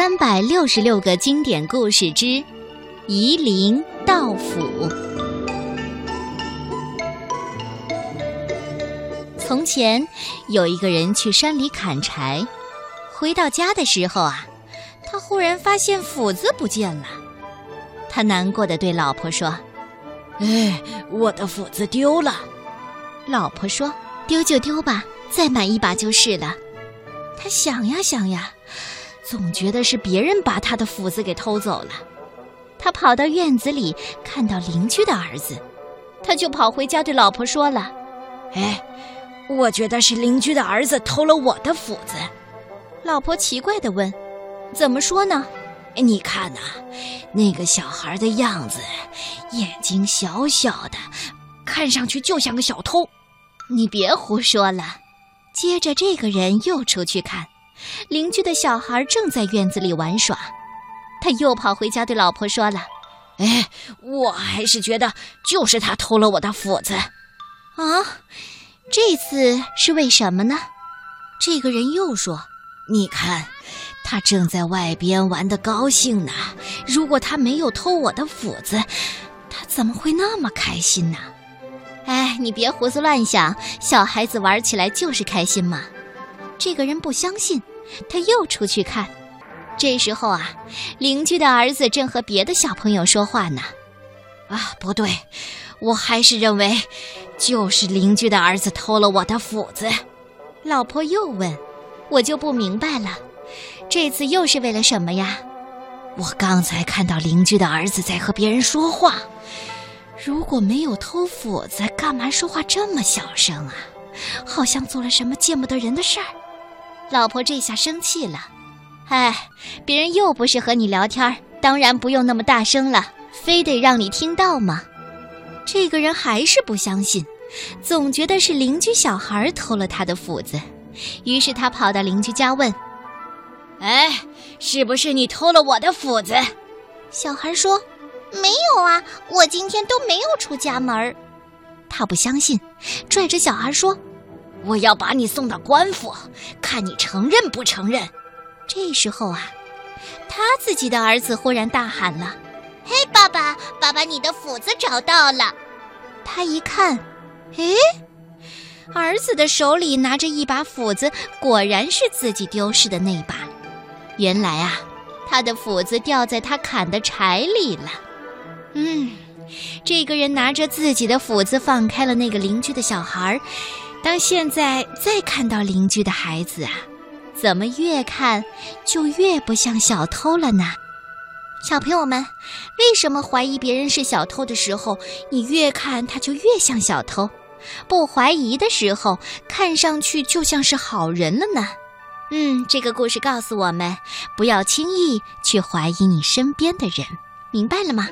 三百六十六个经典故事之夷陵道府。从前有一个人去山里砍柴，回到家的时候啊，他忽然发现斧子不见了。他难过的对老婆说：“哎，我的斧子丢了。”老婆说：“丢就丢吧，再买一把就是了。”他想呀想呀。总觉得是别人把他的斧子给偷走了，他跑到院子里，看到邻居的儿子，他就跑回家对老婆说了：“哎，我觉得是邻居的儿子偷了我的斧子。”老婆奇怪的问：“怎么说呢？”你看呐，那个小孩的样子，眼睛小小的，看上去就像个小偷。你别胡说了。接着，这个人又出去看。邻居的小孩正在院子里玩耍，他又跑回家对老婆说了：“哎，我还是觉得就是他偷了我的斧子。”啊，这次是为什么呢？这个人又说：“你看，他正在外边玩的高兴呢。如果他没有偷我的斧子，他怎么会那么开心呢？”哎，你别胡思乱想，小孩子玩起来就是开心嘛。这个人不相信。他又出去看，这时候啊，邻居的儿子正和别的小朋友说话呢。啊，不对，我还是认为，就是邻居的儿子偷了我的斧子。老婆又问：“我就不明白了，这次又是为了什么呀？”我刚才看到邻居的儿子在和别人说话，如果没有偷斧子，干嘛说话这么小声啊？好像做了什么见不得人的事儿。老婆这下生气了，哎，别人又不是和你聊天，当然不用那么大声了，非得让你听到吗？这个人还是不相信，总觉得是邻居小孩偷了他的斧子，于是他跑到邻居家问：“哎，是不是你偷了我的斧子？”小孩说：“没有啊，我今天都没有出家门。”他不相信，拽着小孩说。我要把你送到官府，看你承认不承认。这时候啊，他自己的儿子忽然大喊了：“嘿，爸爸，爸爸，你的斧子找到了！”他一看，哎，儿子的手里拿着一把斧子，果然是自己丢失的那把。原来啊，他的斧子掉在他砍的柴里了。嗯，这个人拿着自己的斧子，放开了那个邻居的小孩儿。当现在再看到邻居的孩子啊，怎么越看就越不像小偷了呢？小朋友们，为什么怀疑别人是小偷的时候，你越看他就越像小偷；不怀疑的时候，看上去就像是好人了呢？嗯，这个故事告诉我们，不要轻易去怀疑你身边的人，明白了吗？